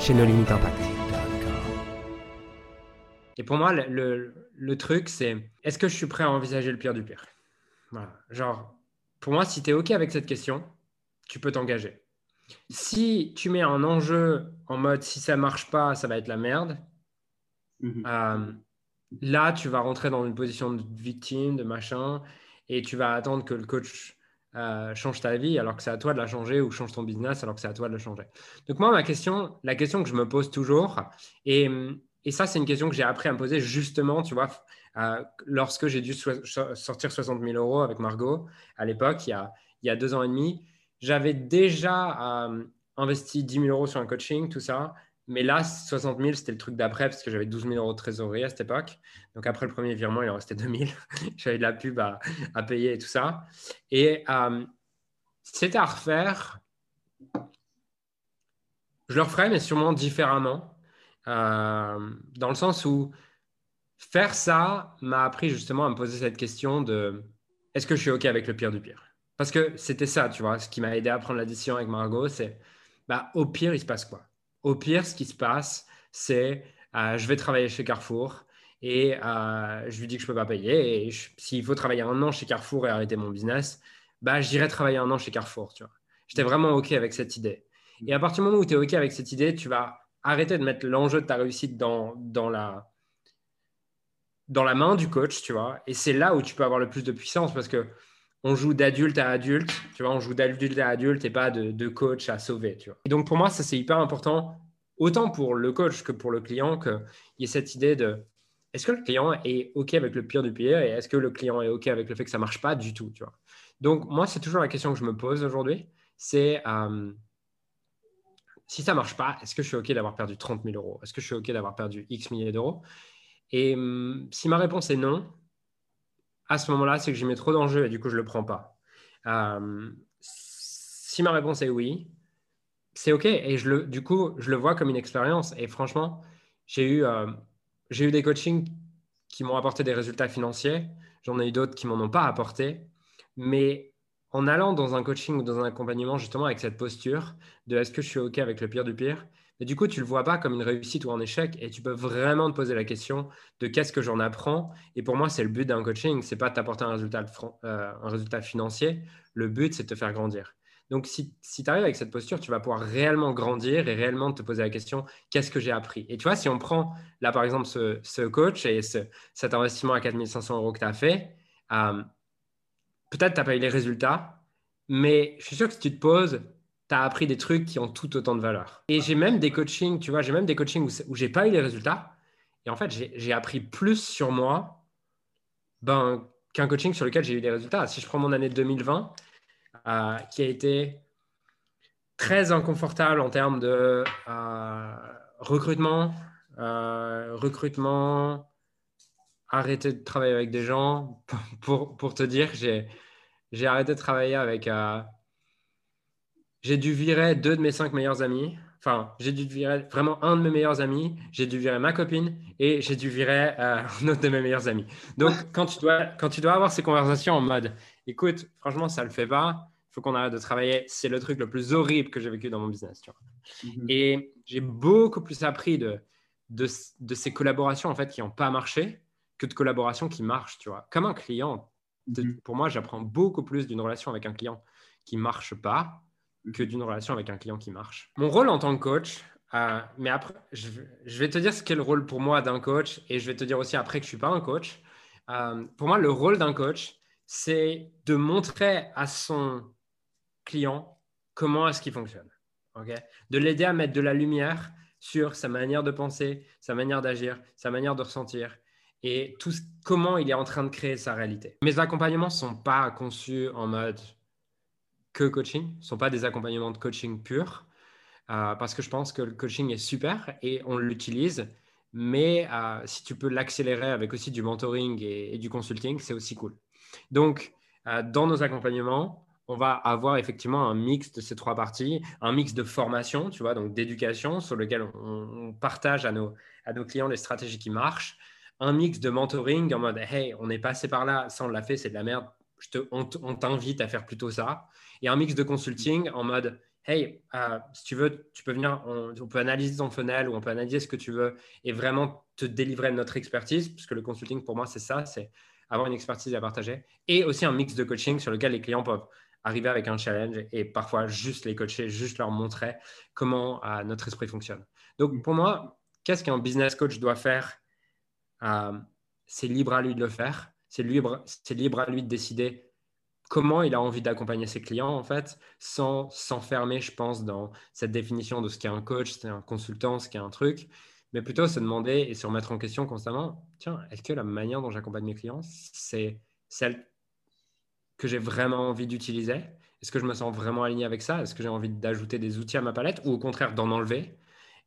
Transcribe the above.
chez nos limites impact. Et pour moi, le, truc, c'est est-ce que je suis prêt à envisager le pire du pire? Genre, pour moi, si tu es OK avec cette question, tu peux t'engager. Si tu mets un enjeu en mode si ça marche pas, ça va être la merde, mhm. euh, là, tu vas rentrer dans une position de victime, de machin, et tu vas attendre que le coach euh, change ta vie alors que c'est à toi de la changer ou change ton business alors que c'est à toi de le changer. Donc moi, ma question, la question que je me pose toujours, et, et ça, c'est une question que j'ai appris à me poser justement, tu vois, euh, lorsque j'ai dû sortir 60 000 euros avec Margot à l'époque, il, il, y a deux ans et demi, j'avais déjà euh, investi 10 000 euros sur un coaching, tout ça. Mais là, 60 000, c'était le truc d'après parce que j'avais 12 000 euros de trésorerie à cette époque. Donc après le premier virement, il en restait 2 000. j'avais de la pub à, payer et tout ça. Et euh, c'était à refaire. Je le referais, mais sûrement différemment. Euh, dans le sens où faire ça m'a appris justement à me poser cette question de est-ce que je suis OK avec le pire du pire? Parce que c'était ça, tu vois, ce qui m'a aidé à prendre la décision avec Margot, c'est bah, au pire, il se passe quoi? Au pire, ce qui se passe, c'est euh, je vais travailler chez Carrefour et euh, je lui dis que je ne peux pas payer. Et s'il faut travailler un an chez Carrefour et arrêter mon business, bah, j'irai travailler un an chez Carrefour. Tu vois. J'étais vraiment OK avec cette idée. Et à partir du moment où tu es OK avec cette idée, tu vas arrêter de mettre l'enjeu de ta réussite dans, dans, la, dans la main du coach, tu vois. Et c'est là où tu peux avoir le plus de puissance parce que on joue d'adulte à adulte, tu vois, on joue d'adulte à adulte et pas de, coach à sauver, tu vois. Et donc pour moi, ça c'est hyper important, autant pour le coach que pour le client, qu'il y ait cette idée de est-ce que le client est OK avec le pire du pire et est-ce que le client est OK avec le fait que ça marche pas du tout, tu vois. Donc moi, c'est toujours la question que je me pose aujourd'hui, c'est euh, si ça marche pas, est-ce que je suis OK d'avoir perdu 30 000 euros? Est-ce que je suis OK d'avoir perdu X milliers d'euros? Et hum, si ma réponse est non, à ce moment-là, c'est que j'y mets trop d'enjeux et du coup, je ne le prends pas. Euh, si ma réponse est oui, c'est OK. Et je le, du coup, je le vois comme une expérience. Et franchement, j'ai eu, euh, j'ai eu des coachings qui m'ont apporté des résultats financiers. J'en ai eu d'autres qui m'en ont pas apporté. Mais en allant dans un coaching ou dans un accompagnement, justement, avec cette posture de est-ce que je suis OK avec le pire du pire, et du coup, tu ne le vois pas comme une réussite ou un échec et tu peux vraiment te poser la question de qu'est-ce que j'en apprends. Et pour moi, c'est le but d'un coaching, c'est pas de t'apporter un résultat, euh, un résultat financier. Le but, c'est de te faire grandir. Donc, si, si tu arrives avec cette posture, tu vas pouvoir réellement grandir et réellement te poser la question qu'est-ce que j'ai appris? Et tu vois, si on prend là, par exemple, ce, coach et cet investissement à 4500 euros que tu as fait, euh, peut-être tu n'as pas eu les résultats, mais je suis sûr que si tu te poses tu as appris des trucs qui ont tout autant de valeur. Et j'ai même des coachings, tu vois, j'ai même des coachings où, où j'ai pas eu les résultats. Et en fait, j'ai appris plus sur moi ben, qu'un coaching sur lequel j'ai eu des résultats. Si je prends mon année 2020, euh, qui a été très inconfortable en termes de euh, recrutement, euh, recrutement, arrêter de travailler avec des gens. Pour, pour te dire, j'ai arrêté de travailler avec j'ai dû virer deux de mes cinq meilleurs amis. Enfin, j'ai dû virer vraiment un de mes meilleurs amis. J'ai dû virer ma copine et j'ai dû virer euh, un autre de mes meilleurs amis. Donc, quand tu dois, quand tu dois avoir ces conversations en mode, écoute, franchement, ça le fait pas. Il faut qu'on arrête de travailler. C'est le truc le plus horrible que j'ai vécu dans mon business. Tu vois. Mhm. Et j'ai beaucoup plus appris de, de, de, ces collaborations en fait qui n'ont pas marché que de collaborations qui marchent. Tu vois. Comme un client, mhm. pour moi, j'apprends beaucoup plus d'une relation avec un client qui marche pas que d'une relation avec un client qui marche. Mon rôle en tant que coach, euh, mais après, je, vais te dire ce qu'est le rôle pour moi d'un coach et je vais te dire aussi après que je ne suis pas un coach. Euh, pour moi, le rôle d'un coach, c'est de montrer à son client comment est-ce qu'il fonctionne. de l'aider à mettre de la lumière sur sa manière de penser, sa manière d'agir, sa manière de ressentir et tout comment il est en train de créer sa réalité. Mes accompagnements ne sont pas conçus en mode que coaching, ne sont pas des accompagnements de coaching purs. euh, parce que je pense que le coaching est super et on l'utilise. Mais euh, si tu peux l'accélérer avec aussi du mentoring et, du consulting, c'est aussi cool. Donc, euh, dans nos accompagnements, on va avoir effectivement un mix de ces trois parties, un mix de formation, tu vois, donc d'éducation sur lequel on, partage à nos, à nos clients les stratégies qui marchent, un mix de mentoring en mode hey, on est passé par là, ça on l'a fait, c'est de la merde, on t'invite à faire plutôt ça, et un mix de consulting en mode hey, euh, si tu veux, tu peux venir, on, peut analyser ton funnel ou on peut analyser ce que tu veux et vraiment te délivrer notre expertise, parce que le consulting pour moi c'est ça, c'est avoir une expertise à partager, et aussi un mix de coaching sur lequel les clients peuvent arriver avec un challenge et parfois juste les coacher, juste leur montrer comment euh, notre esprit fonctionne. Donc pour moi, qu'est-ce qu'un business coach doit faire? Euh, C'est libre à lui de le faire, c'est libre, libre à lui de décider comment il a envie d'accompagner ses clients, en fait, sans s'enfermer, je pense, dans cette définition de ce qu'est un coach, c'est un consultant, ce qu'est un truc, mais plutôt se demander et se remettre en question constamment, tiens, est-ce que la manière dont j'accompagne mes clients, c'est celle que j'ai vraiment envie d'utiliser? Est-ce que je me sens vraiment aligné avec ça? Est-ce que j'ai envie d'ajouter des outils à ma palette? Ou au contraire d'en enlever